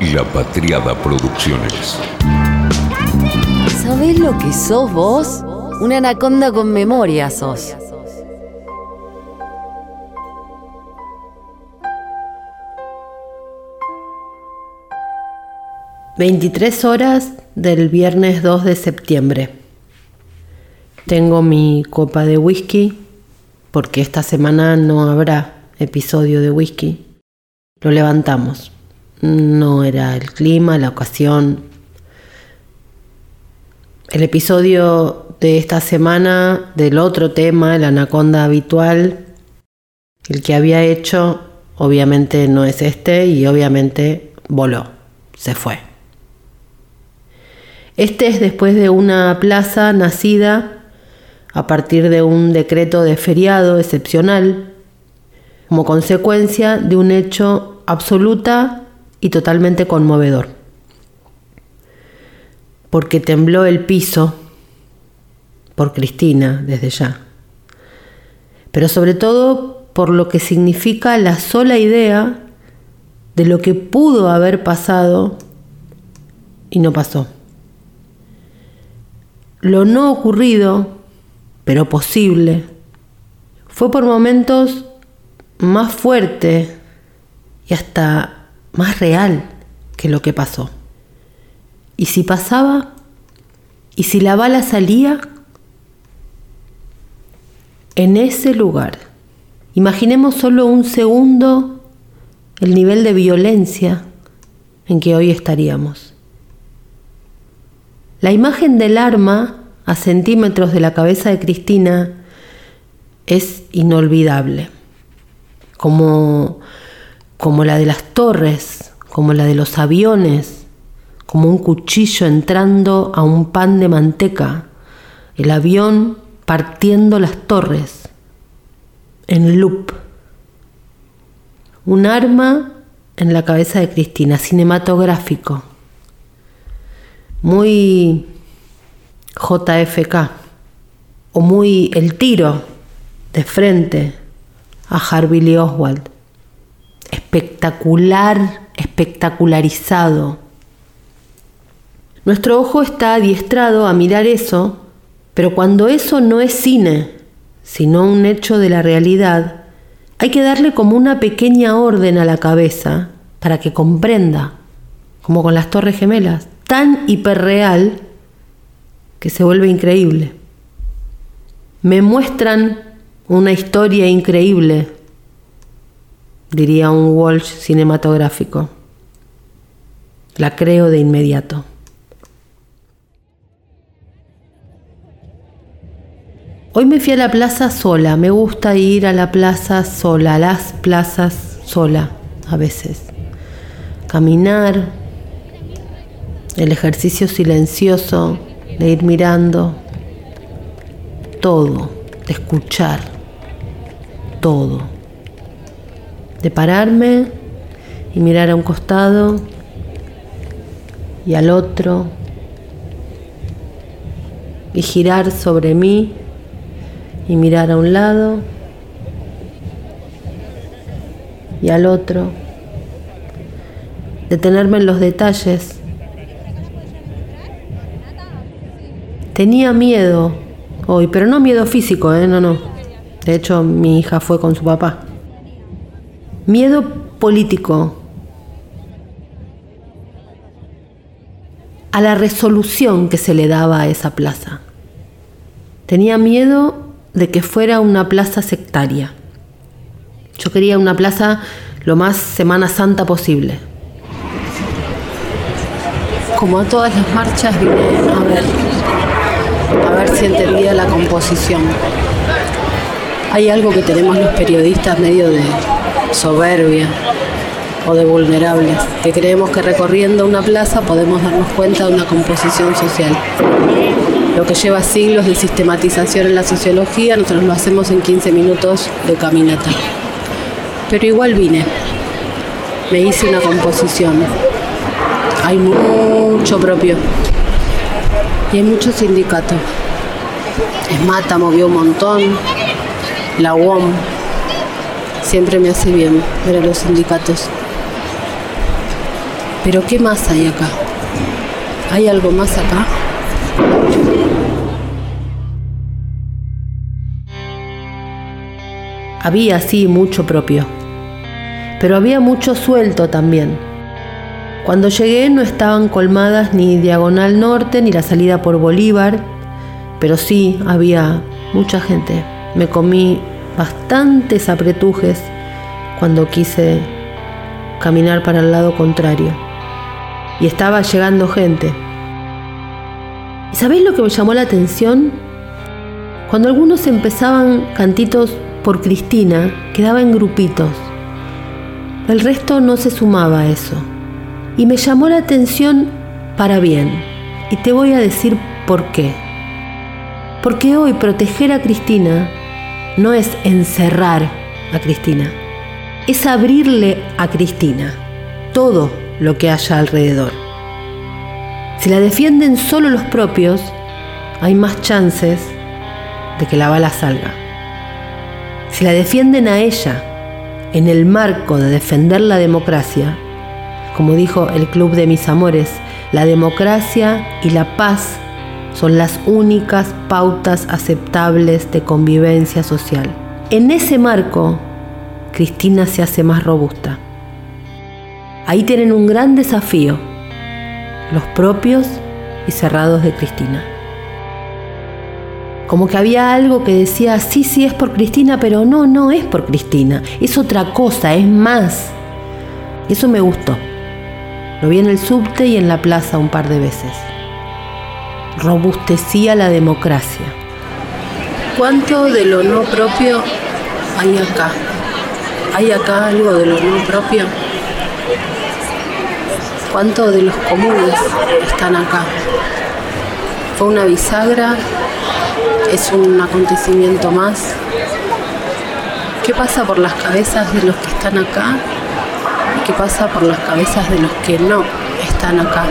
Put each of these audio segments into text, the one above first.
La Patriada Producciones. ¿Sabés lo que sos vos? Una anaconda con memoria sos. ...23 horas del viernes 2 de septiembre. Tengo mi copa de whisky... ...porque esta semana no habrá episodio de whisky. Lo levantamos. No era el clima, la ocasión, el episodio de esta semana del otro tema, el anaconda habitual, el que había hecho, obviamente no es este y obviamente voló, se fue. Este es después de una plaza nacida a partir de un decreto de feriado excepcional, como consecuencia de un hecho absoluta y totalmente conmovedor porque tembló el piso por Cristina desde ya, pero sobre todo por lo que significa la sola idea de lo que pudo haber pasado y no pasó. Lo no ocurrido, pero posible, fue por momentos más fuerte y hasta más real que lo que pasó. ¿Y si pasaba? ¿Y si la bala salía? En ese lugar. Imaginemos solo un segundo el nivel de violencia en que hoy estaríamos. La imagen del arma a centímetros de la cabeza de Cristina es inolvidable, como, como la de las torres, como la de los aviones, como un cuchillo entrando a un pan de manteca, el avión partiendo las torres, en loop. Un arma en la cabeza de Cristina, cinematográfico, muy JFK, o muy el tiro de frente a Harvey Lee Oswald, espectacular, espectacularizado nuestro ojo está adiestrado a mirar eso, pero cuando eso no es cine, sino un hecho de la realidad, hay que darle como una pequeña orden a la cabeza para que comprenda, como con las torres gemelas, tan hiperreal que se vuelve increíble. Me muestran una historia increíble, diría un Walsh cinematográfico. La creo de inmediato. Hoy me fui a la plaza sola, me gusta ir a la plaza sola, a las plazas sola a veces. Caminar, el ejercicio silencioso de ir mirando todo, de escuchar todo, de pararme y mirar a un costado y al otro y girar sobre mí y mirar a un lado y al otro, detenerme en los detalles. Tenía miedo hoy, pero no miedo físico, ¿eh? no, no. De hecho, mi hija fue con su papá. Miedo político. A la resolución que se le daba a esa plaza. Tenía miedo de que fuera una plaza sectaria. Yo quería una plaza lo más Semana Santa posible. Como a todas las marchas a ver, a ver si entendía la composición. Hay algo que tenemos los periodistas medio de soberbia o de vulnerables, que creemos que recorriendo una plaza podemos darnos cuenta de una composición social lo que lleva siglos de sistematización en la sociología, nosotros lo hacemos en 15 minutos de caminata. Pero igual vine, me hice una composición, hay mucho propio y hay mucho sindicato. Esmata movió un montón, la UOM, siempre me hace bien ver a los sindicatos. Pero ¿qué más hay acá? ¿Hay algo más acá? Había, sí, mucho propio. Pero había mucho suelto también. Cuando llegué no estaban colmadas ni Diagonal Norte ni la salida por Bolívar, pero sí había mucha gente. Me comí bastantes apretujes cuando quise caminar para el lado contrario. Y estaba llegando gente. ¿Y sabéis lo que me llamó la atención? Cuando algunos empezaban cantitos por Cristina, quedaba en grupitos. El resto no se sumaba a eso. Y me llamó la atención para bien. Y te voy a decir por qué. Porque hoy proteger a Cristina no es encerrar a Cristina, es abrirle a Cristina todo lo que haya alrededor. Si la defienden solo los propios, hay más chances de que la bala salga. Si la defienden a ella en el marco de defender la democracia, como dijo el Club de Mis Amores, la democracia y la paz son las únicas pautas aceptables de convivencia social. En ese marco, Cristina se hace más robusta. Ahí tienen un gran desafío, los propios y cerrados de Cristina. Como que había algo que decía, sí, sí, es por Cristina, pero no, no es por Cristina, es otra cosa, es más. Eso me gustó. Lo vi en el subte y en la plaza un par de veces robustecía la democracia. ¿Cuánto de lo no propio hay acá? ¿Hay acá algo de lo no propio? ¿Cuánto de los comunes están acá? ¿Fue una bisagra? ¿Es un acontecimiento más? ¿Qué pasa por las cabezas de los que están acá? ¿Y qué pasa por las cabezas de los que no están acá?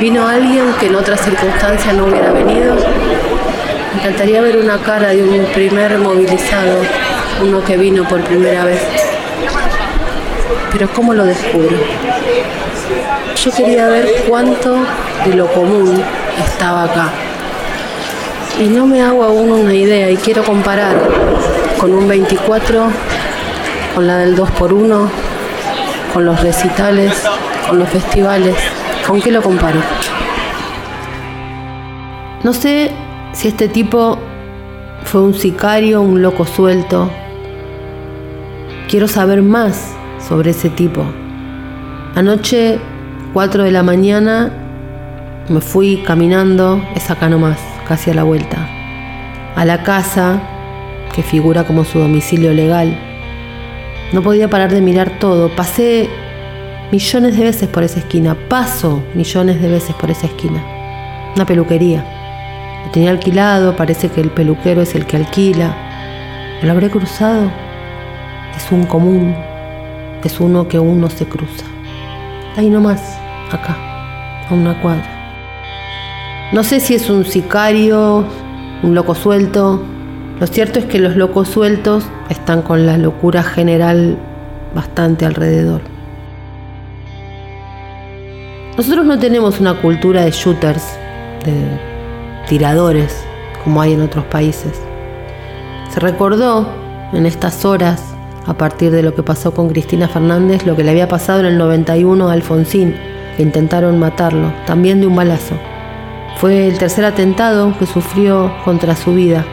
Vino alguien que en otras circunstancias no hubiera venido. Me encantaría ver una cara de un primer movilizado, uno que vino por primera vez. Pero ¿cómo lo descubro? Yo quería ver cuánto de lo común estaba acá. Y no me hago aún una idea y quiero comparar con un 24, con la del 2x1, con los recitales, con los festivales. ¿Con qué lo comparo? No sé si este tipo fue un sicario, un loco suelto. Quiero saber más sobre ese tipo. Anoche, 4 de la mañana, me fui caminando, es acá nomás, casi a la vuelta, a la casa que figura como su domicilio legal. No podía parar de mirar todo. Pasé millones de veces por esa esquina, paso millones de veces por esa esquina. Una peluquería. Lo tenía alquilado, parece que el peluquero es el que alquila. ¿Lo habré cruzado? Es un común, es uno que uno se cruza. Ahí nomás, acá, a una cuadra. No sé si es un sicario, un loco suelto. Lo cierto es que los locos sueltos están con la locura general bastante alrededor. Nosotros no tenemos una cultura de shooters, de tiradores, como hay en otros países. Se recordó en estas horas, a partir de lo que pasó con Cristina Fernández, lo que le había pasado en el 91 a Alfonsín, que intentaron matarlo, también de un balazo. Fue el tercer atentado que sufrió contra su vida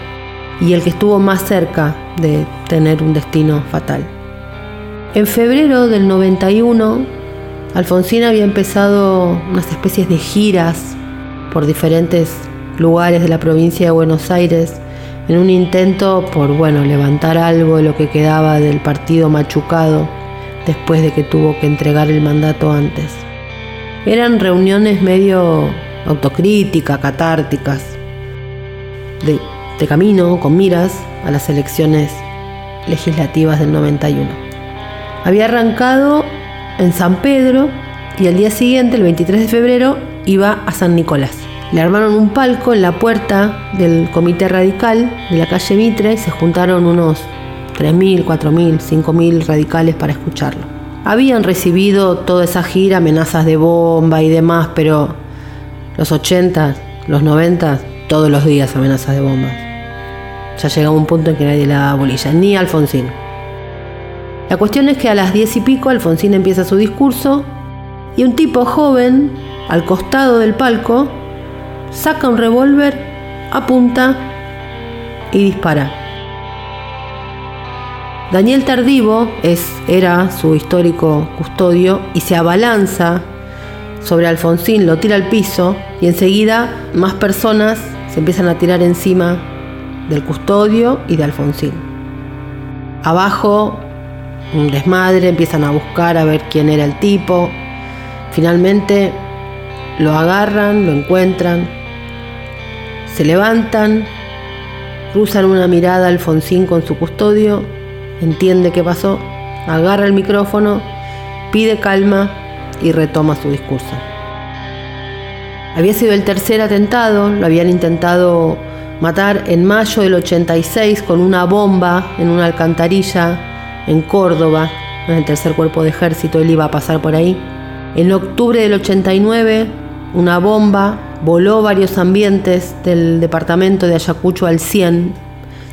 y el que estuvo más cerca de tener un destino fatal. En febrero del 91 Alfonsín había empezado unas especies de giras por diferentes lugares de la provincia de Buenos Aires en un intento por, bueno, levantar algo de lo que quedaba del partido machucado después de que tuvo que entregar el mandato antes. Eran reuniones medio autocríticas, catárticas, de, de camino, con miras a las elecciones legislativas del 91. Había arrancado en San Pedro y al día siguiente, el 23 de febrero, iba a San Nicolás. Le armaron un palco en la puerta del comité radical de la calle Mitre se juntaron unos 3.000, 4.000, 5.000 radicales para escucharlo. habían recibido toda esa gira, amenazas de bomba y demás, pero los 80, los 90, todos los días amenazas de bombas. Ya llegaba un punto en que nadie le daba ni Alfonsín. La cuestión es que a las diez y pico Alfonsín empieza su discurso y un tipo joven, al costado del palco, saca un revólver, apunta y dispara. Daniel Tardivo es, era su histórico custodio y se abalanza sobre Alfonsín, lo tira al piso y enseguida más personas se empiezan a tirar encima del custodio y de Alfonsín. Abajo, un desmadre, empiezan a buscar a ver quién era el tipo. Finalmente lo agarran, lo encuentran, se levantan, cruzan una mirada a Alfonsín con su custodio, entiende qué pasó, agarra el micrófono, pide calma y retoma su discurso. Había sido el tercer atentado, lo habían intentado matar en mayo del 86 con una bomba en una alcantarilla en Córdoba, en el tercer cuerpo de ejército, él iba a pasar por ahí. En octubre del 89, una bomba voló varios ambientes del departamento de Ayacucho al 100,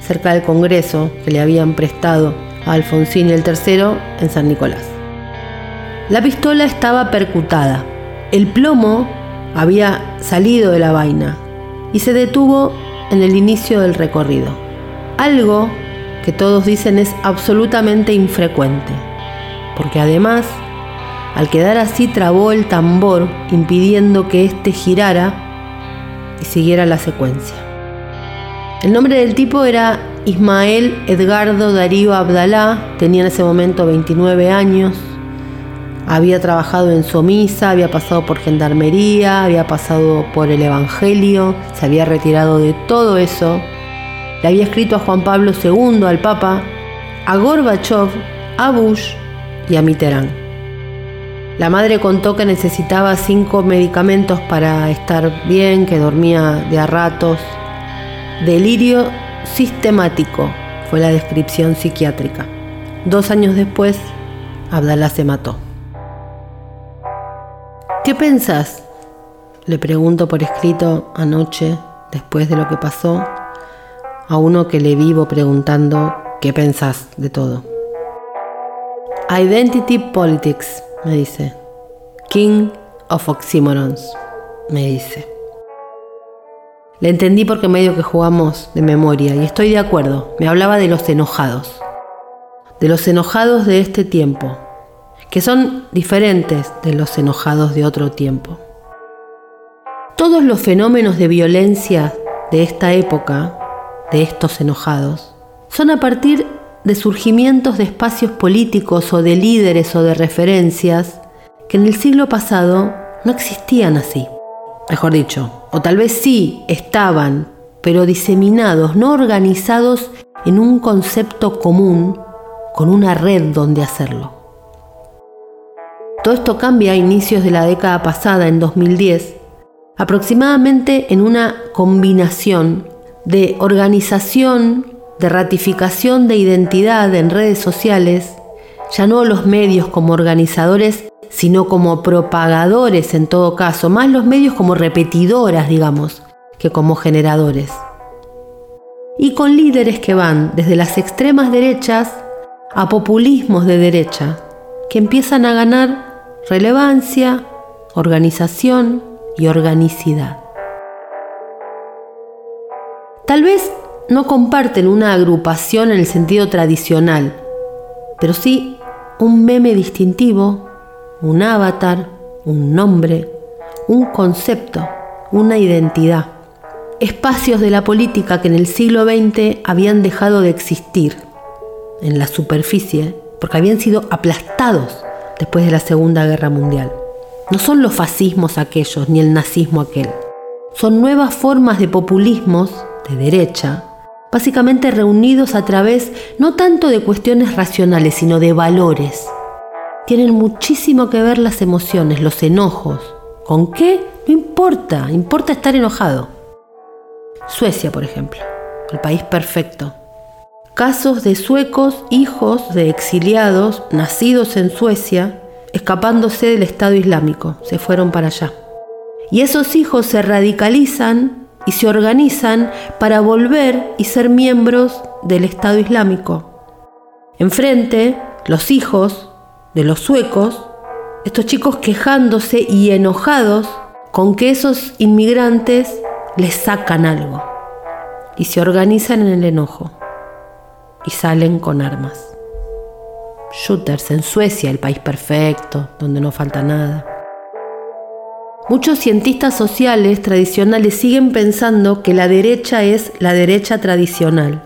cerca del Congreso que le habían prestado a Alfonsín y el tercero en San Nicolás. La pistola estaba percutada. El plomo había salido de la vaina y se detuvo en el inicio del recorrido. Algo que todos dicen es absolutamente infrecuente, porque además, al quedar así trabó el tambor impidiendo que éste girara y siguiera la secuencia. El nombre del tipo era Ismael Edgardo Darío Abdalá, tenía en ese momento 29 años, había trabajado en Somisa, había pasado por Gendarmería, había pasado por el Evangelio, se había retirado de todo eso. Le había escrito a Juan Pablo II, al Papa, a Gorbachev, a Bush y a Mitterrand. La madre contó que necesitaba cinco medicamentos para estar bien, que dormía de a ratos. Delirio sistemático fue la descripción psiquiátrica. Dos años después, Abdalá se mató. ¿Qué pensás? Le pregunto por escrito anoche, después de lo que pasó, a uno que le vivo preguntando qué pensás de todo. Identity Politics, me dice. King of Oxymorons, me dice. Le entendí porque medio que jugamos de memoria y estoy de acuerdo. Me hablaba de los enojados. De los enojados de este tiempo, que son diferentes de los enojados de otro tiempo. Todos los fenómenos de violencia de esta época, de estos enojados, son a partir de surgimientos de espacios políticos o de líderes o de referencias que en el siglo pasado no existían así. Mejor dicho, o tal vez sí estaban, pero diseminados, no organizados en un concepto común, con una red donde hacerlo. Todo esto cambia a inicios de la década pasada, en 2010, aproximadamente en una combinación de organización, de ratificación de identidad en redes sociales, ya no los medios como organizadores, sino como propagadores en todo caso, más los medios como repetidoras, digamos, que como generadores. Y con líderes que van desde las extremas derechas a populismos de derecha, que empiezan a ganar relevancia, organización y organicidad. Tal vez no comparten una agrupación en el sentido tradicional, pero sí un meme distintivo, un avatar, un nombre, un concepto, una identidad. Espacios de la política que en el siglo XX habían dejado de existir en la superficie porque habían sido aplastados después de la Segunda Guerra Mundial. No son los fascismos aquellos ni el nazismo aquel. Son nuevas formas de populismos de derecha, básicamente reunidos a través no tanto de cuestiones racionales, sino de valores. Tienen muchísimo que ver las emociones, los enojos. ¿Con qué? No importa, importa estar enojado. Suecia, por ejemplo, el país perfecto. casos de suecos, hijos de exiliados nacidos en Suecia, escapándose del Estado Islámico, se fueron para allá. Y esos hijos se radicalizan y se organizan para volver y ser miembros del Estado Islámico. Enfrente, los hijos de los suecos, estos chicos quejándose y enojados con que esos inmigrantes les sacan algo y se organizan en el enojo y salen con armas. Shooters en Suecia, el país perfecto, donde no falta nada. Muchos cientistas sociales tradicionales siguen pensando que la derecha es la derecha tradicional,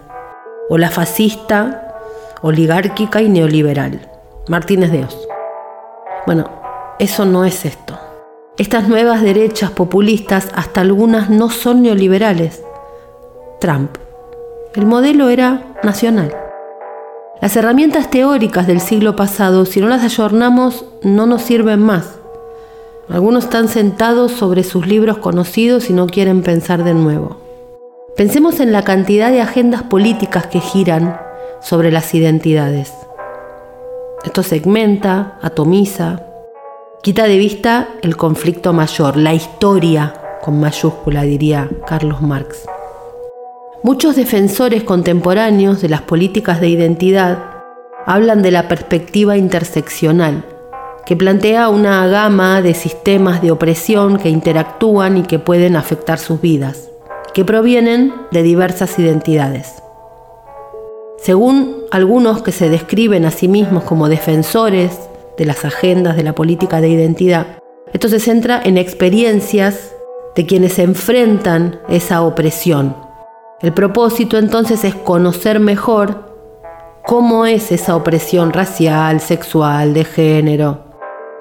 o la fascista, oligárquica y neoliberal. Martínez de. Bueno, eso no es esto. Estas nuevas derechas populistas, hasta algunas no son neoliberales. Trump. El modelo era nacional. Las herramientas teóricas del siglo pasado, si no las ayornamos, no nos sirven más. Algunos están sentados sobre sus libros conocidos y no quieren pensar de nuevo. Pensemos en la cantidad de agendas políticas que giran sobre las identidades. Esto segmenta, atomiza, quita de vista el conflicto mayor, la historia con mayúscula, diría Carlos Marx. Muchos defensores contemporáneos de las políticas de identidad hablan de la perspectiva interseccional, que plantea una gama de sistemas de opresión que interactúan y que pueden afectar sus vidas, que provienen de diversas identidades. Según algunos que se describen a sí mismos como defensores de las agendas de la política de identidad, esto se centra en experiencias de quienes enfrentan esa opresión el propósito entonces es conocer mejor cómo es esa opresión racial, sexual, de género,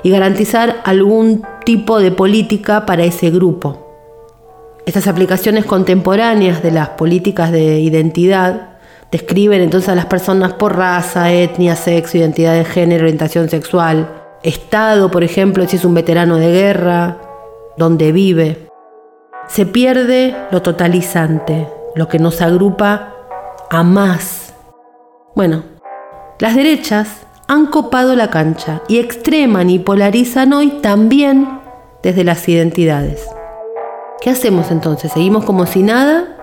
y garantizar algún tipo de política para ese grupo. Estas aplicaciones contemporáneas de las políticas de identidad describen entonces a las personas por raza, etnia, sexo, identidad de género, orientación sexual, estado, por ejemplo, si es un veterano de guerra, dónde vive. Se pierde lo totalizante, lo que nos agrupa a más. Bueno, las derechas han copado la cancha y extreman y polarizan hoy también desde las identidades. ¿Qué hacemos entonces? ¿Seguimos como si nada?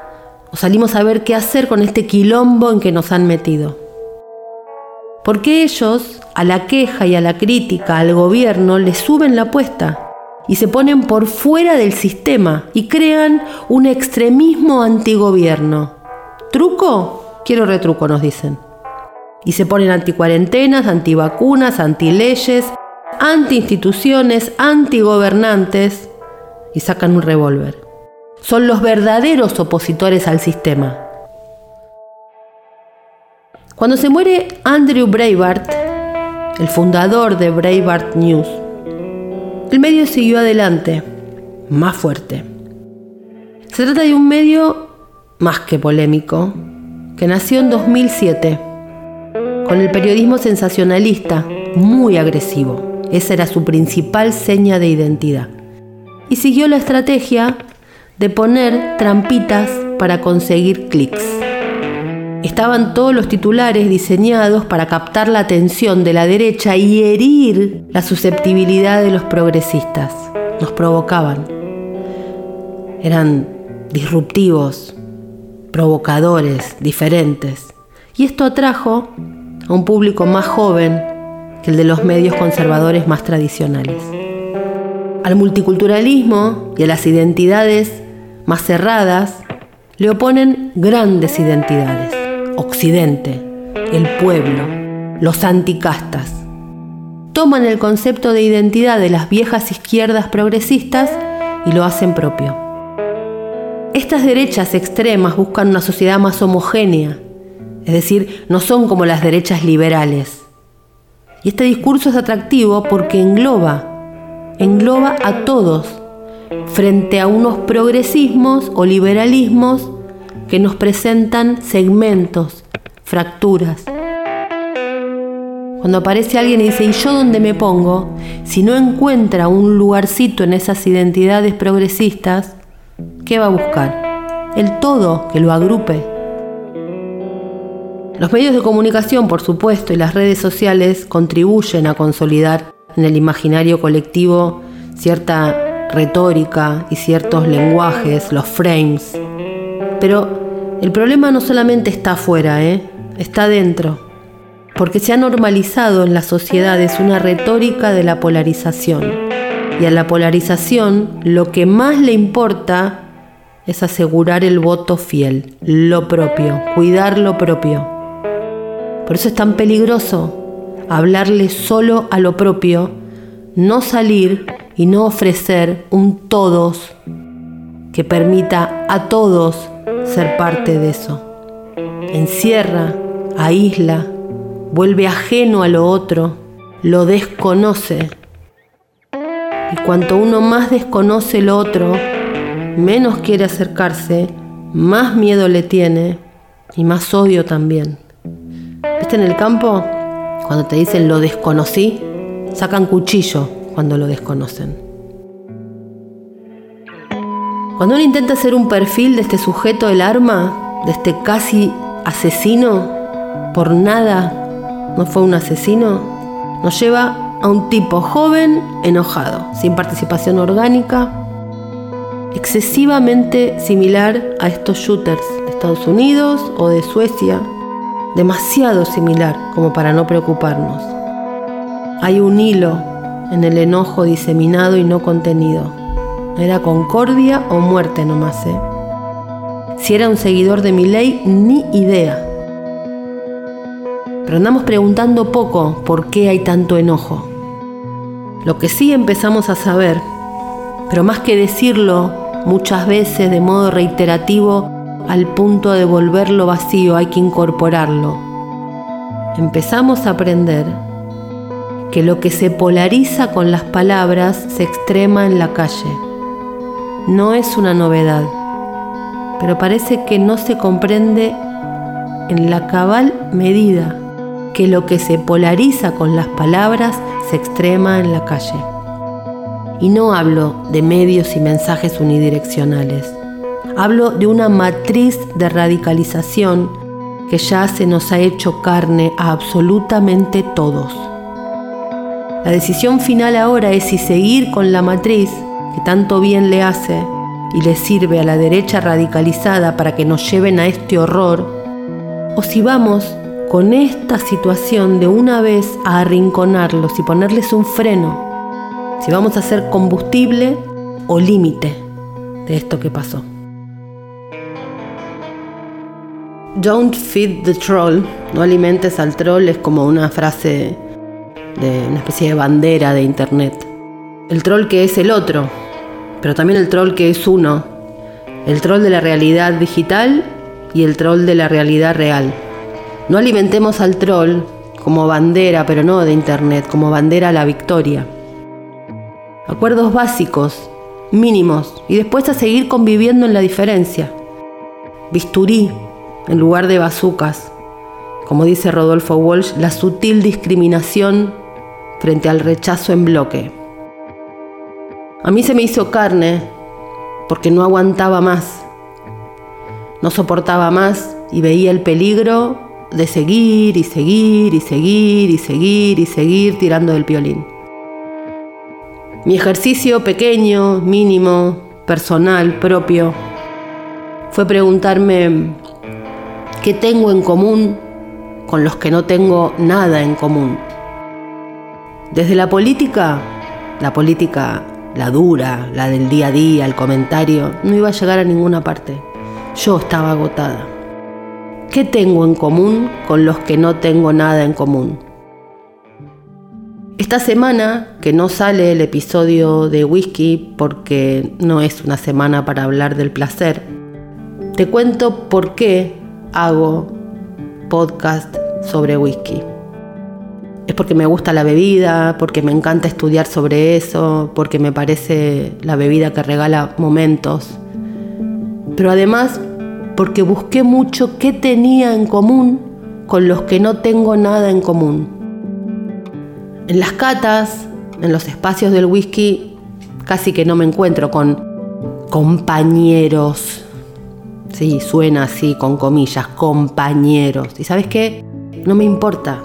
¿O salimos a ver qué hacer con este quilombo en que nos han metido? Porque ellos, a la queja y a la crítica al gobierno, le suben la apuesta y se ponen por fuera del sistema y crean un extremismo antigobierno. ¿Truco? Quiero retruco, nos dicen. Y se ponen anticuarentenas, antivacunas, antileyes, antiinstituciones, antigobernantes y sacan un revólver. Son los verdaderos opositores al sistema. Cuando se muere Andrew Breitbart, el fundador de Breitbart News, el medio siguió adelante, más fuerte. Se trata de un medio más que polémico, que nació en 2007, con el periodismo sensacionalista, muy agresivo. Esa era su principal seña de identidad. Y siguió la estrategia de poner trampitas para conseguir clics. Estaban todos los titulares diseñados para captar la atención de la derecha y herir la susceptibilidad de los progresistas. Nos provocaban. Eran disruptivos, provocadores, diferentes. Y esto atrajo a un público más joven que el de los medios conservadores más tradicionales. Al multiculturalismo y a las identidades más cerradas le oponen grandes identidades Occidente, el pueblo, los anticastas. Toman el concepto de identidad de las viejas izquierdas progresistas y lo hacen propio. Estas derechas extremas buscan una sociedad más homogénea, es decir, no son como las derechas liberales. Y este discurso es atractivo porque engloba, engloba a todos frente a unos progresismos o liberalismos que nos presentan segmentos, fracturas. Cuando aparece alguien y dice, ¿y yo dónde me pongo? Si no encuentra un lugarcito en esas identidades progresistas, ¿qué va a buscar? El todo que lo agrupe. Los medios de comunicación, por supuesto, y las redes sociales contribuyen a consolidar en el imaginario colectivo cierta retórica y ciertos lenguajes, los frames. Pero el problema no solamente está afuera, ¿eh? está dentro, porque se ha normalizado en las sociedades una retórica de la polarización. Y a la polarización lo que más le importa es asegurar el voto fiel, lo propio, cuidar lo propio. Por eso es tan peligroso hablarle solo a lo propio, no salir y no ofrecer un todos que permita a todos ser parte de eso. Encierra, aísla, vuelve ajeno a lo otro, lo desconoce. Y cuanto uno más desconoce lo otro, menos quiere acercarse, más miedo le tiene y más odio también. ¿Viste en el campo? Cuando te dicen lo desconocí, sacan cuchillo cuando lo desconocen. Cuando uno intenta hacer un perfil de este sujeto del arma, de este casi asesino, por nada no fue un asesino, nos lleva a un tipo joven, enojado, sin participación orgánica, excesivamente similar a estos shooters de Estados Unidos o de Suecia, demasiado similar como para no preocuparnos. Hay un hilo en el enojo diseminado y no contenido. Era concordia o muerte nomás, ¿eh? Si era un seguidor de mi ley, ni idea. Pero andamos preguntando poco por qué hay tanto enojo. Lo que sí empezamos a saber, pero más que decirlo muchas veces de modo reiterativo, al punto de volverlo vacío, hay que incorporarlo. Empezamos a aprender que lo que se polariza con las palabras se extrema en la calle. No es una novedad, pero parece que no se comprende en la cabal medida que lo que se polariza con las palabras se extrema en la calle. Y no hablo de medios y mensajes unidireccionales Hablo de una matriz de radicalización que ya se nos ha hecho carne a absolutamente todos. La decisión final ahora es si seguir con la matriz que tanto bien le hace y le sirve a la derecha radicalizada para que nos lleven a este horror, o si vamos con esta situación de una vez a arrinconarlos y ponerles un freno, si vamos a ser combustible o límite de esto que pasó. Don't feed the troll, no alimentes al troll, es como una frase de una especie de bandera de internet. El troll que es el otro, pero también el troll que es uno. El troll de la realidad digital y el troll de la realidad real. No alimentemos al troll como bandera, pero no de internet, como bandera a la victoria. Acuerdos básicos, mínimos, y después a seguir conviviendo en la diferencia. Bisturí, en lugar de bazucas. Como dice Rodolfo Walsh, la sutil discriminación frente al rechazo en bloque. A mí se me hizo carne porque no aguantaba más. No soportaba más y veía el peligro de seguir y seguir y seguir y seguir y seguir tirando del piolín. Mi ejercicio pequeño, mínimo, personal, propio, fue preguntarme ¿Qué tengo en común con los que no tengo nada en común? Desde la política, la política, la dura, la del día a día, el comentario, no iba a llegar a ninguna parte. Yo estaba agotada. ¿Qué tengo en común con los que no tengo nada en común? Esta semana, que no sale el episodio de Whisky porque no es una semana para hablar del placer, te cuento por qué hago podcast sobre whisky. Es porque me gusta la bebida, porque me encanta estudiar sobre eso, porque me parece la bebida que regala momentos. Pero además porque busqué mucho qué tenía en común con los que no tengo nada en común. En las catas, en los espacios del whisky, casi que no me encuentro con compañeros Sí, suena así, con comillas, compañeros. ¿Y sabes qué? No me importa.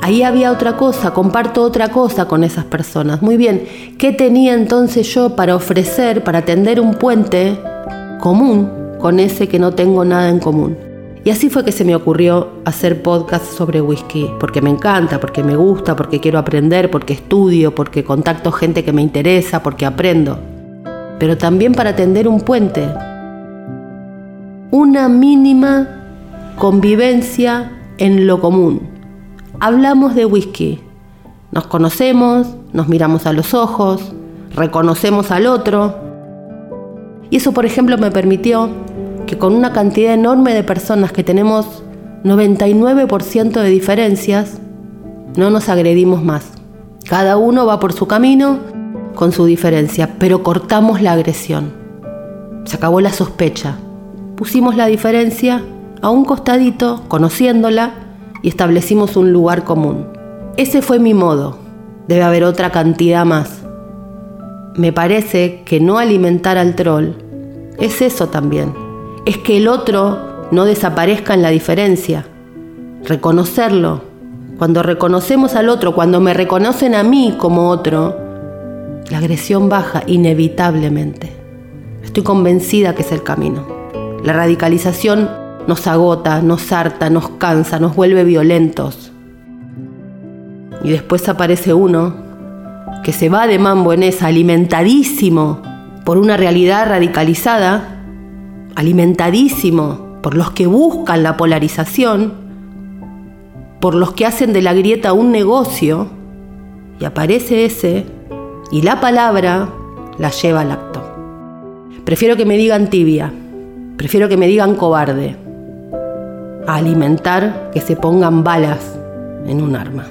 Ahí había otra cosa, comparto otra cosa con esas personas. Muy bien, ¿qué tenía entonces yo para ofrecer, para tender un puente común con ese que no tengo nada en común? Y así fue que se me ocurrió hacer podcast sobre whisky, porque me encanta, porque me gusta, porque quiero aprender, porque estudio, porque contacto gente que me interesa, porque aprendo. Pero también para tender un puente. Una mínima convivencia en lo común. Hablamos de whisky. Nos conocemos, nos miramos a los ojos, reconocemos al otro. Y eso, por ejemplo, me permitió que con una cantidad enorme de personas que tenemos 99% de diferencias, no nos agredimos más. Cada uno va por su camino con su diferencia, pero cortamos la agresión. Se acabó la sospecha. Pusimos la diferencia a un costadito, conociéndola, y establecimos un lugar común. Ese fue mi modo. Debe haber otra cantidad más. Me parece que no alimentar al troll es eso también es que el otro no desaparezca en la diferencia. Reconocerlo. Cuando reconocemos al otro, cuando me reconocen a mí como otro, la agresión baja inevitablemente. Estoy convencida que es el camino. La radicalización nos agota, nos harta, nos cansa, nos vuelve violentos. Y después aparece uno que se va de mambo en esa, alimentadísimo por una realidad radicalizada alimentadísimo por los que buscan la polarización, por los que hacen de la grieta un negocio, y aparece ese, y la palabra la lleva al acto. Prefiero que me digan tibia, prefiero que me digan cobarde, a alimentar que se pongan balas en un arma.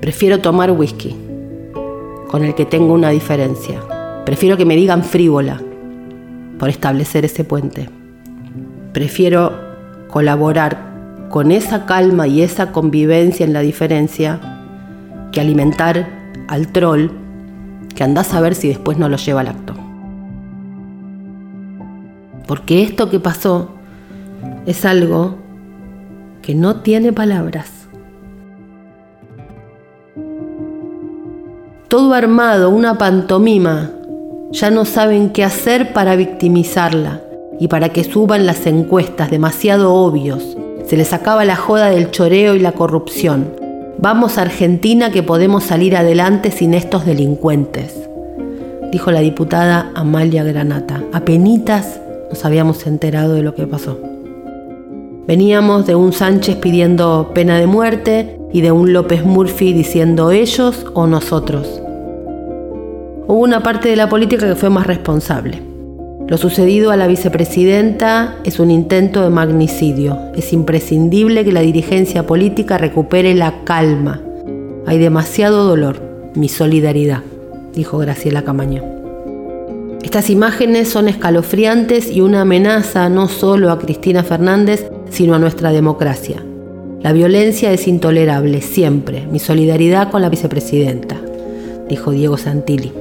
Prefiero tomar whisky, con el que tengo una diferencia. Prefiero que me digan frívola, por establecer ese puente. Prefiero colaborar con esa calma y esa convivencia en la diferencia que alimentar al troll que andás a ver si después no lo lleva al acto. Porque esto que pasó es algo que no tiene palabras. Todo armado, una pantomima ya no saben qué hacer para victimizarla y para que suban las encuestas demasiado obvios. Se les acaba la joda del choreo y la corrupción. Vamos a Argentina que podemos salir adelante sin estos delincuentes, dijo la diputada Amalia Granata. Apenitas nos habíamos enterado de lo que pasó. Veníamos de un Sánchez pidiendo pena de muerte y de un López Murphy diciendo ellos o nosotros. Hubo una parte de la política que fue más responsable. Lo sucedido a la vicepresidenta es un intento de magnicidio. Es imprescindible que la dirigencia política recupere la calma. Hay demasiado dolor. Mi solidaridad, dijo Graciela Camaño. Estas imágenes son escalofriantes y una amenaza no solo a Cristina Fernández, sino a nuestra democracia. La violencia es intolerable, siempre. Mi solidaridad con la vicepresidenta, dijo Diego Santilli.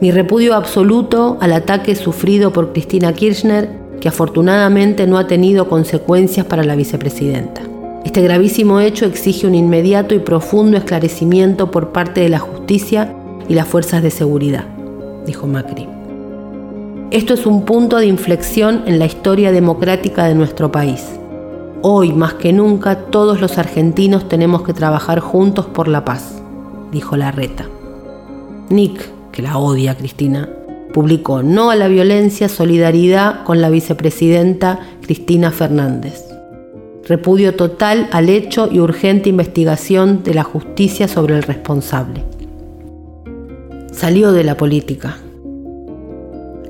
Mi repudio absoluto al ataque sufrido por Cristina Kirchner, que afortunadamente no ha tenido consecuencias para la vicepresidenta. Este gravísimo hecho exige un inmediato y profundo esclarecimiento por parte de la justicia y las fuerzas de seguridad, dijo Macri. Esto es un punto de inflexión en la historia democrática de nuestro país. Hoy, más que nunca, todos los argentinos tenemos que trabajar juntos por la paz, dijo Larreta. Nick, que la odia Cristina, publicó No a la violencia, solidaridad con la vicepresidenta Cristina Fernández. Repudio total al hecho y urgente investigación de la justicia sobre el responsable. Salió de la política.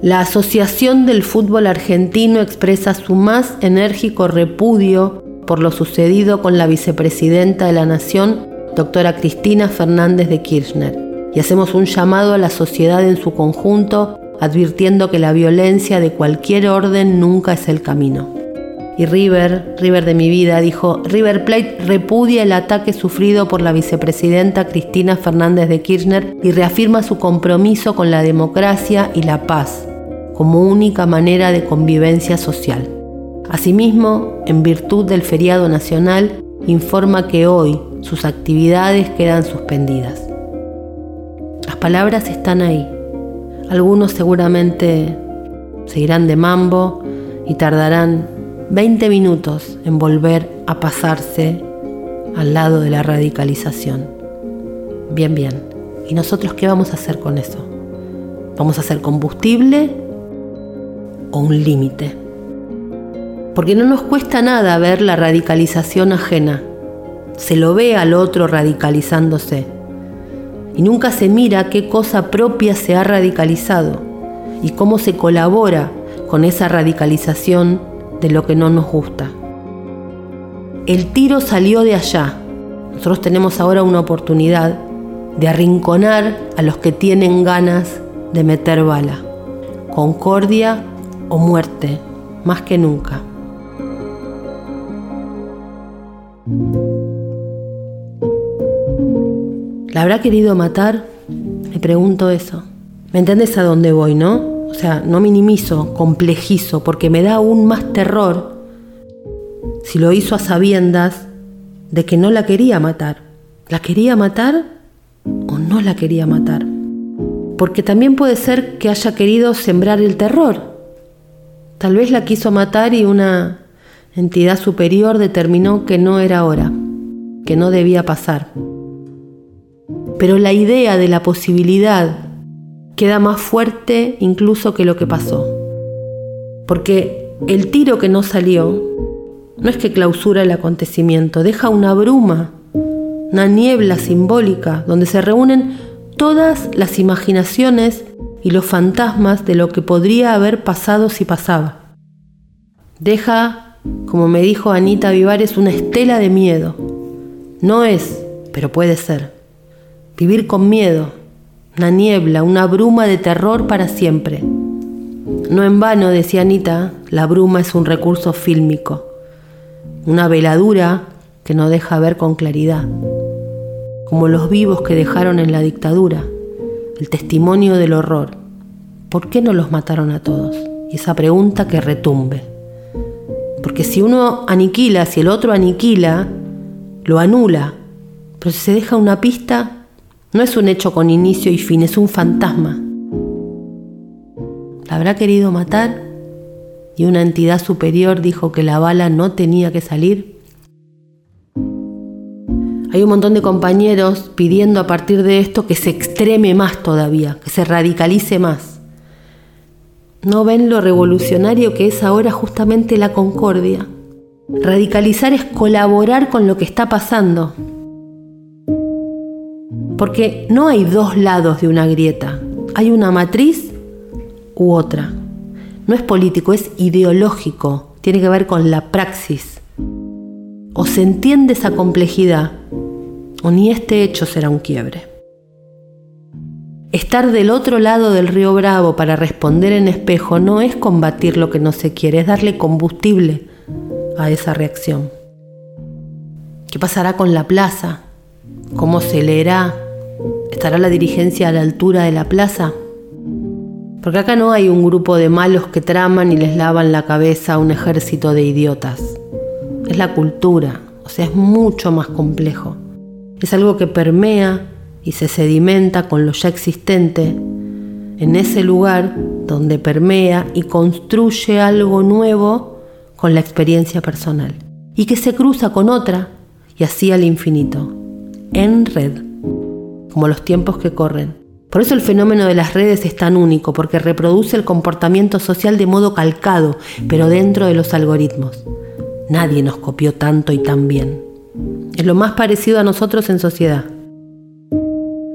La Asociación del Fútbol Argentino expresa su más enérgico repudio por lo sucedido con la vicepresidenta de la Nación, doctora Cristina Fernández de Kirchner y hacemos un llamado a la sociedad en su conjunto advirtiendo que la violencia de cualquier orden nunca es el camino. Y River, River de mi vida, dijo, River Plate repudia el ataque sufrido por la vicepresidenta Cristina Fernández de Kirchner y reafirma su compromiso con la democracia y la paz, como única manera de convivencia social. Asimismo, en virtud del feriado nacional, informa que hoy sus actividades quedan suspendidas. Las palabras están ahí. Algunos seguramente seguirán de mambo y tardarán 20 minutos en volver a pasarse al lado de la radicalización. Bien, bien. ¿Y nosotros qué vamos a hacer con eso? ¿Vamos a hacer combustible o un límite? Porque no nos cuesta nada ver la radicalización ajena. Se lo ve al otro radicalizándose. Y nunca se mira qué cosa propia se ha radicalizado y cómo se colabora con esa radicalización de lo que no nos gusta. El tiro salió de allá. Nosotros tenemos ahora una oportunidad de arrinconar a los que tienen ganas de meter bala. Concordia o muerte, más que nunca. ¿La habrá querido matar? Me pregunto eso. ¿Me entiendes a dónde voy, no? O sea, no minimizo, complejizo, porque me da aún más terror si lo hizo a sabiendas de que no la quería matar. ¿La quería matar o no la quería matar? Porque también puede ser que haya querido sembrar el terror. Tal vez la quiso matar y una entidad superior determinó que no era hora, que no debía pasar. Pero la idea de la posibilidad queda más fuerte incluso que lo que pasó. Porque el tiro que no salió no es que clausura el acontecimiento, deja una bruma, una niebla simbólica donde se reúnen todas las imaginaciones y los fantasmas de lo que podría haber pasado si pasaba. Deja, como me dijo Anita Vivares, una estela de miedo. No es, pero puede ser. Vivir con miedo, una niebla, una bruma de terror para siempre. No en vano, decía Anita, la bruma es un recurso fílmico una veladura que no deja ver con claridad, como los vivos que dejaron en la dictadura, el testimonio del horror. ¿Por qué no los mataron a todos? Y esa pregunta que retumbe. Porque si uno aniquila, si el otro aniquila, lo anula. Pero si se deja una pista, no es un hecho con inicio y fin, es un fantasma. ¿La habrá querido matar? y una entidad superior dijo que la bala no tenía que salir? Hay un montón de compañeros pidiendo a partir de esto que se extreme más todavía, que se radicalice más. ¿No ven lo revolucionario que es ahora justamente la concordia? Radicalizar es colaborar con lo que está pasando. Porque no hay dos lados de una grieta, hay una matriz u otra no es político, es ideológico, tiene que ver con la praxis. O se entiende esa complejidad, o ni este hecho será un quiebre. Estar del otro lado del río Bravo para responder en espejo no es combatir lo que no se quiere, es darle combustible a esa reacción. ¿Qué pasará con la plaza? ¿Cómo se leerá? ¿Estará la dirigencia a la altura de la plaza? Porque acá no hay un grupo de malos que traman y les lavan la cabeza a un ejército de idiotas. Es la cultura, o sea, es mucho más complejo. Es algo que permea y se sedimenta con lo ya existente en ese lugar donde permea y construye algo nuevo con la experiencia personal y que se cruza con otra y así al infinito, en red, como los tiempos que corren por eso el fenómeno de las redes es tan único, porque reproduce el comportamiento social de modo calcado, pero dentro de los algoritmos. Nadie nos copió tanto y tan bien. Es lo más parecido a nosotros en sociedad.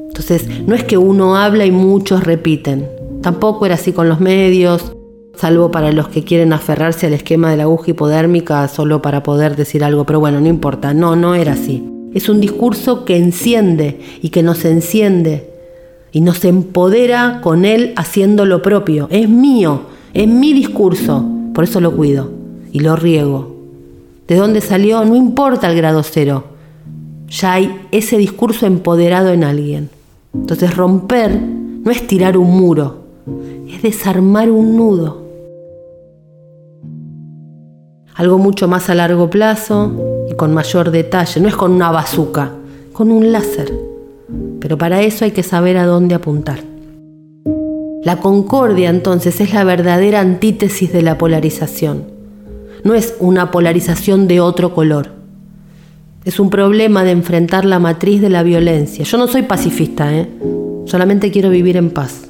Entonces, no es que uno habla y muchos repiten. Tampoco era así con los medios, salvo para los que quieren aferrarse al esquema de la aguja hipodérmica solo para poder decir algo, pero bueno, no importa, no, no era así. Es un discurso que enciende y que nos enciende y nos empodera con él haciendo lo propio. Es mío, es mi discurso, por eso lo cuido y lo riego. ¿De dónde salió? No importa el grado cero. Ya hay ese discurso empoderado en alguien. Entonces romper no es tirar un muro, es desarmar un nudo. Algo mucho más a largo plazo y con mayor detalle, no es con una bazuca, con un láser. Pero para eso hay que saber a dónde apuntar. La concordia entonces es la verdadera antítesis de la polarización. No es una polarización de otro color. Es un problema de enfrentar la matriz de la violencia. Yo no soy pacifista, ¿eh? solamente quiero vivir en paz.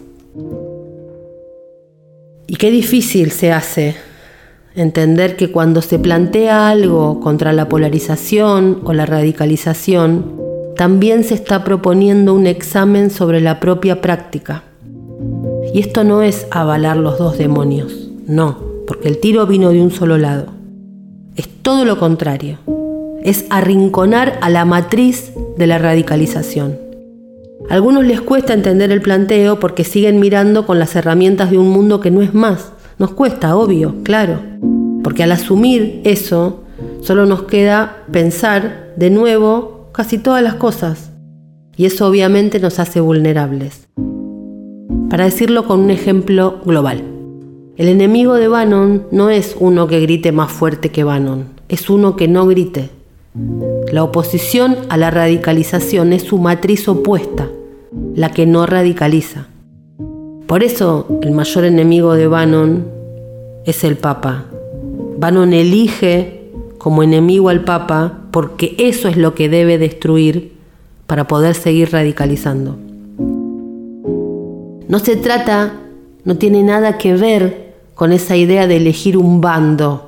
Y qué difícil se hace entender que cuando se plantea algo contra la polarización o la radicalización, también se está proponiendo un examen sobre la propia práctica. Y esto no es avalar los dos demonios, no, porque el tiro vino de un solo lado. Es todo lo contrario. Es arrinconar a la matriz de la radicalización. A algunos les cuesta entender el planteo porque siguen mirando con las herramientas de un mundo que no es más. Nos cuesta, obvio, claro. Porque al asumir eso, solo nos queda pensar de nuevo casi todas las cosas. Y eso obviamente nos hace vulnerables. Para decirlo con un ejemplo global. El enemigo de Bannon no es uno que grite más fuerte que Bannon, es uno que no grite. La oposición a la radicalización es su matriz opuesta, la que no radicaliza. Por eso el mayor enemigo de Bannon es el Papa. Bannon elige como enemigo al Papa porque eso es lo que debe destruir para poder seguir radicalizando. No se trata, no tiene nada que ver con esa idea de elegir un bando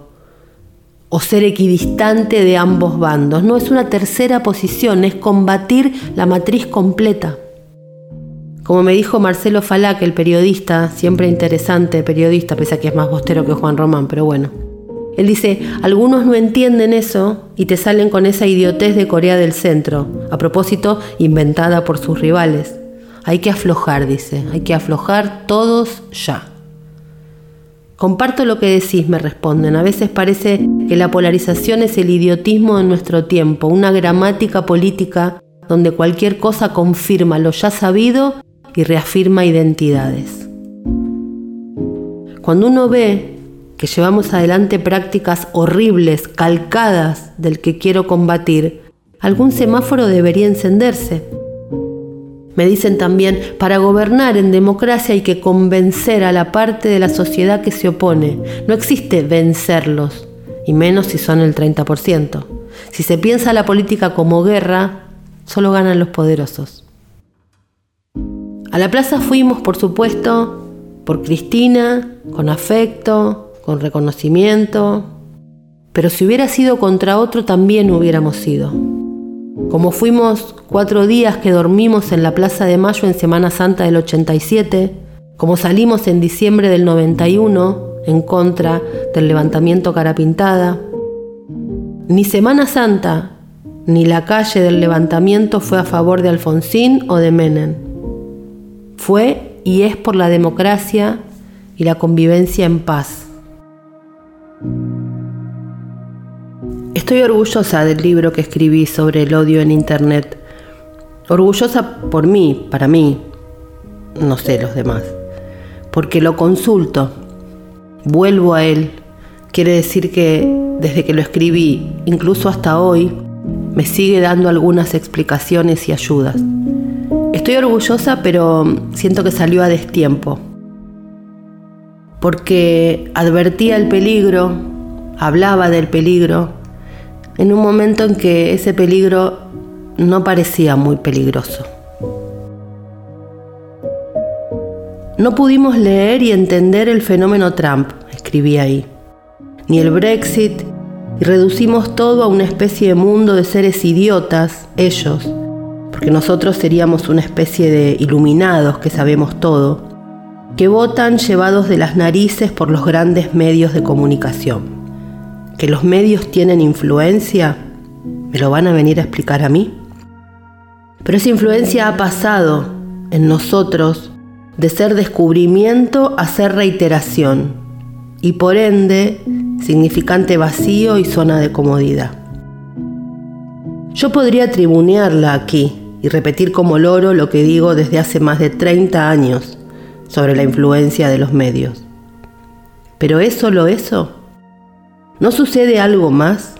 o ser equidistante de ambos bandos. No es una tercera posición, es combatir la matriz completa. Como me dijo Marcelo Falac, el periodista, siempre interesante periodista, pese a que es más bostero que Juan Román, pero bueno. Él dice, algunos no entienden eso y te salen con esa idiotez de Corea del Centro, a propósito, inventada por sus rivales. Hay que aflojar, dice, hay que aflojar todos ya. Comparto lo que decís, me responden. A veces parece que la polarización es el idiotismo de nuestro tiempo, una gramática política donde cualquier cosa confirma lo ya sabido y reafirma identidades. Cuando uno ve que llevamos adelante prácticas horribles, calcadas del que quiero combatir, algún semáforo debería encenderse. Me dicen también, para gobernar en democracia hay que convencer a la parte de la sociedad que se opone. No existe vencerlos, y menos si son el 30%. Si se piensa la política como guerra, solo ganan los poderosos. A la plaza fuimos, por supuesto, por Cristina, con afecto, con reconocimiento, pero si hubiera sido contra otro también hubiéramos ido. Como fuimos cuatro días que dormimos en la Plaza de Mayo en Semana Santa del 87, como salimos en diciembre del 91 en contra del levantamiento cara pintada, ni Semana Santa ni la calle del levantamiento fue a favor de Alfonsín o de Menem. Fue y es por la democracia y la convivencia en paz. Estoy orgullosa del libro que escribí sobre el odio en Internet. Orgullosa por mí, para mí, no sé los demás. Porque lo consulto, vuelvo a él. Quiere decir que desde que lo escribí, incluso hasta hoy, me sigue dando algunas explicaciones y ayudas. Estoy orgullosa, pero siento que salió a destiempo. Porque advertía el peligro, hablaba del peligro, en un momento en que ese peligro no parecía muy peligroso. No pudimos leer y entender el fenómeno Trump, escribí ahí, ni el Brexit, y reducimos todo a una especie de mundo de seres idiotas, ellos, porque nosotros seríamos una especie de iluminados que sabemos todo, que votan llevados de las narices por los grandes medios de comunicación que los medios tienen influencia, ¿me lo van a venir a explicar a mí? Pero esa influencia ha pasado en nosotros de ser descubrimiento a ser reiteración y por ende significante vacío y zona de comodidad. Yo podría tribunearla aquí y repetir como loro lo que digo desde hace más de 30 años, sobre la influencia de los medios. ¿Pero es solo eso? ¿No sucede algo más?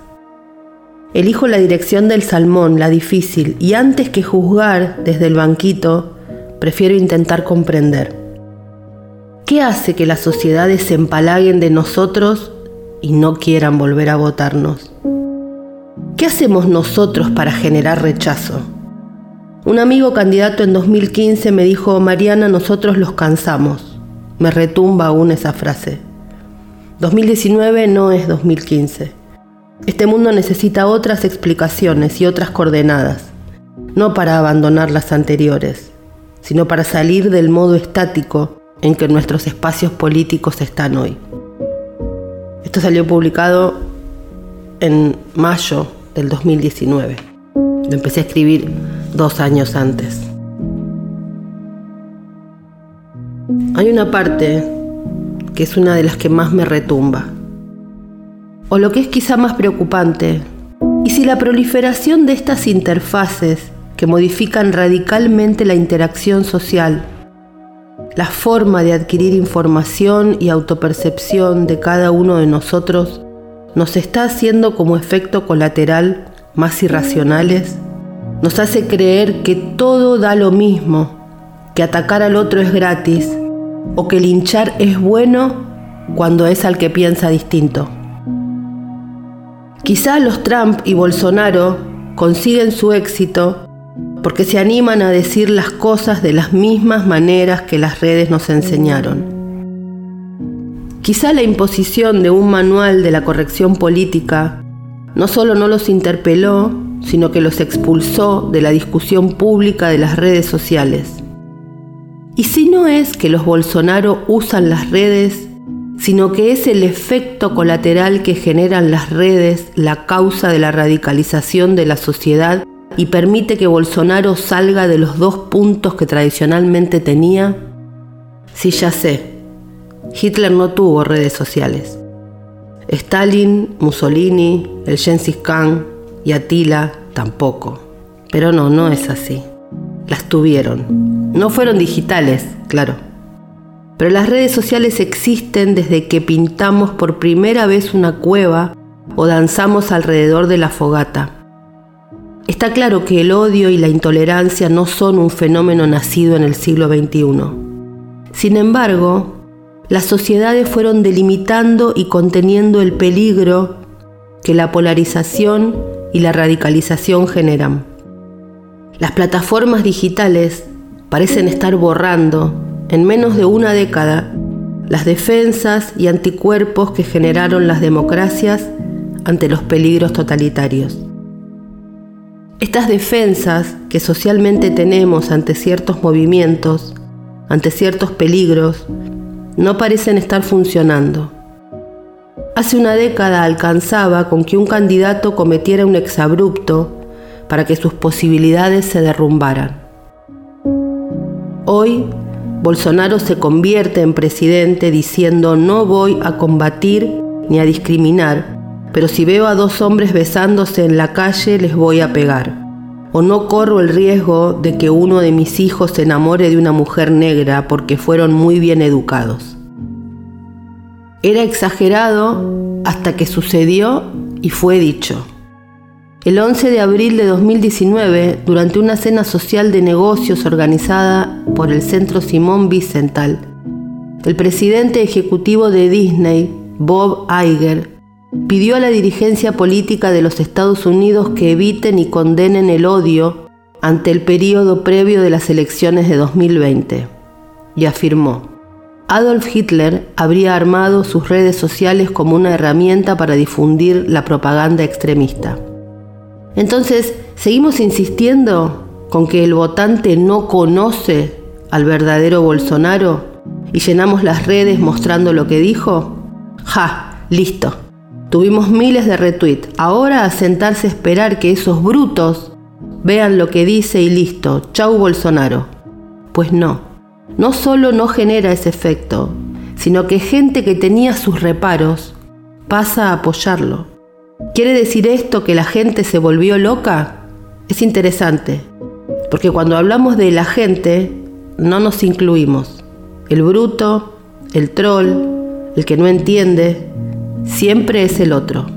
Elijo la dirección del salmón, la difícil, y antes que juzgar desde el banquito, prefiero intentar comprender. ¿Qué hace que las sociedades se empalaguen de nosotros y no quieran volver a votarnos? ¿Qué hacemos nosotros para generar rechazo? Un amigo candidato en 2015 me dijo, Mariana, nosotros los cansamos. Me retumba aún esa frase. 2019 no es 2015. Este mundo necesita otras explicaciones y otras coordenadas, no para abandonar las anteriores, sino para salir del modo estático en que nuestros espacios políticos están hoy. Esto salió publicado en mayo del 2019. Lo empecé a escribir dos años antes. Hay una parte que es una de las que más me retumba. O lo que es quizá más preocupante, ¿y si la proliferación de estas interfaces que modifican radicalmente la interacción social, la forma de adquirir información y autopercepción de cada uno de nosotros, nos está haciendo como efecto colateral más irracionales, nos hace creer que todo da lo mismo, que atacar al otro es gratis o que linchar es bueno cuando es al que piensa distinto. Quizá los Trump y Bolsonaro consiguen su éxito porque se animan a decir las cosas de las mismas maneras que las redes nos enseñaron. Quizá la imposición de un manual de la corrección política no solo no los interpeló, sino que los expulsó de la discusión pública de las redes sociales. ¿Y si no es que los Bolsonaro usan las redes, sino que es el efecto colateral que generan las redes la causa de la radicalización de la sociedad y permite que Bolsonaro salga de los dos puntos que tradicionalmente tenía? Sí, ya sé, Hitler no tuvo redes sociales. Stalin, Mussolini, el Genghis Khan y Attila tampoco. Pero no, no es así. Las tuvieron. No fueron digitales, claro. Pero las redes sociales existen desde que pintamos por primera vez una cueva o danzamos alrededor de la fogata. Está claro que el odio y la intolerancia no son un fenómeno nacido en el siglo XXI. Sin embargo, las sociedades fueron delimitando y conteniendo el peligro que la polarización y la radicalización generan. Las plataformas digitales parecen estar borrando, en menos de una década, las defensas y anticuerpos que generaron las democracias ante los peligros totalitarios. Estas defensas que socialmente tenemos ante ciertos movimientos, ante ciertos peligros, no parecen estar funcionando. Hace una década alcanzaba con que un candidato cometiera un exabrupto para que sus posibilidades se derrumbaran. Hoy, Bolsonaro se convierte en presidente diciendo no voy a combatir ni a discriminar, pero si veo a dos hombres besándose en la calle les voy a pegar. O no corro el riesgo de que uno de mis hijos se enamore de una mujer negra porque fueron muy bien educados. Era exagerado hasta que sucedió y fue dicho. El 11 de abril de 2019, durante una cena social de negocios organizada por el Centro Simón Wiesenthal, el presidente ejecutivo de Disney, Bob Iger, pidió a la dirigencia política de los Estados Unidos que eviten y condenen el odio ante el periodo previo de las elecciones de 2020 y afirmó, Adolf Hitler habría armado sus redes sociales como una herramienta para difundir la propaganda extremista. Entonces, ¿seguimos insistiendo con que el votante no conoce al verdadero Bolsonaro y llenamos las redes mostrando lo que dijo? ¡Ja! Listo. Tuvimos miles de retweets. Ahora a sentarse a esperar que esos brutos vean lo que dice y listo. Chau Bolsonaro. Pues no. No solo no genera ese efecto, sino que gente que tenía sus reparos pasa a apoyarlo. ¿Quiere decir esto que la gente se volvió loca? Es interesante, porque cuando hablamos de la gente no nos incluimos. el bruto, el troll, el que no entiende, siempre es el otro.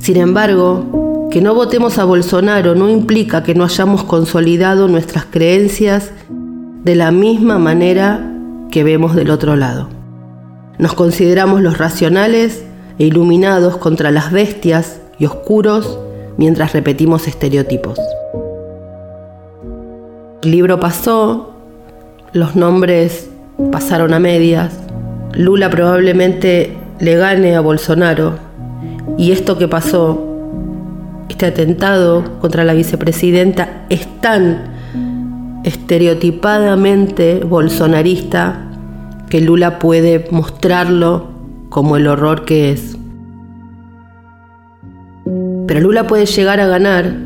Sin embargo, que no votemos a Bolsonaro no implica que no hayamos consolidado nuestras creencias de la misma manera que vemos del otro lado. Nos consideramos los racionales e iluminados contra las bestias y oscuros mientras repetimos estereotipos. El libro pasó, los nombres pasaron a medias, Lula probablemente le gane a Bolsonaro y esto que pasó, este atentado contra la vicepresidenta es tan estereotipadamente bolsonarista que Lula puede mostrarlo como el horror que es. Pero Lula puede llegar a ganar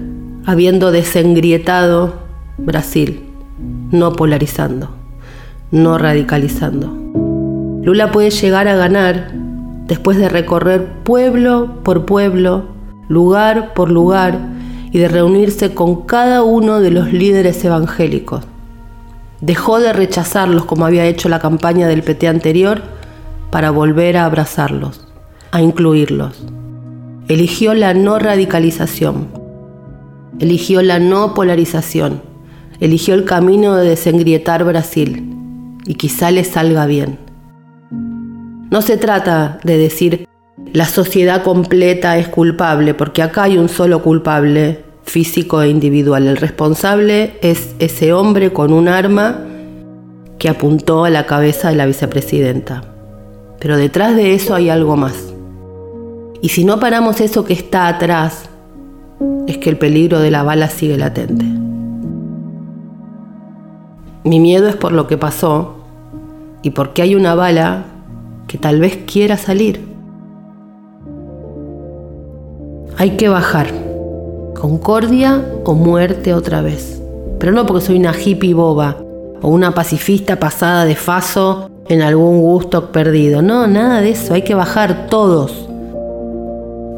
habiendo desengrietado Brasil, no polarizando, no radicalizando. Lula puede llegar a ganar después de recorrer pueblo por pueblo, lugar por lugar y de reunirse con cada uno de los líderes evangélicos. Dejó de rechazarlos como había hecho la campaña del PT anterior para volver a abrazarlos, a incluirlos. Eligió la no radicalización, eligió la no polarización, eligió el camino de desengrietar Brasil y quizá le salga bien. No se trata de decir la sociedad completa es culpable, porque acá hay un solo culpable físico e individual. El responsable es ese hombre con un arma que apuntó a la cabeza de la vicepresidenta. Pero detrás de eso hay algo más. Y si no paramos eso que está atrás, es que el peligro de la bala sigue latente. Mi miedo es por lo que pasó y porque hay una bala que tal vez quiera salir. Hay que bajar. Concordia o muerte otra vez. Pero no porque soy una hippie boba o una pacifista pasada de faso en algún gusto perdido. No, nada de eso. Hay que bajar todos.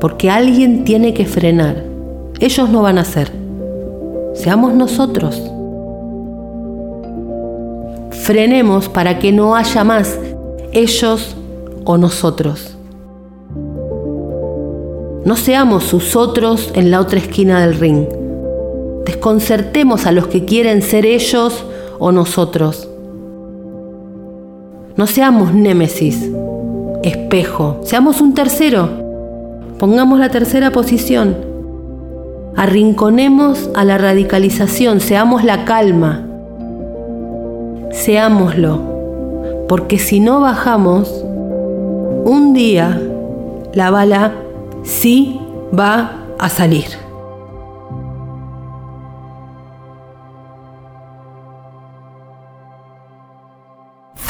Porque alguien tiene que frenar. Ellos no van a hacer. Seamos nosotros. Frenemos para que no haya más ellos o nosotros. No seamos sus otros en la otra esquina del ring. Desconcertemos a los que quieren ser ellos o nosotros. No seamos némesis, espejo, seamos un tercero. Pongamos la tercera posición. Arrinconemos a la radicalización, seamos la calma. Seámoslo, porque si no bajamos, un día la bala sí va a salir.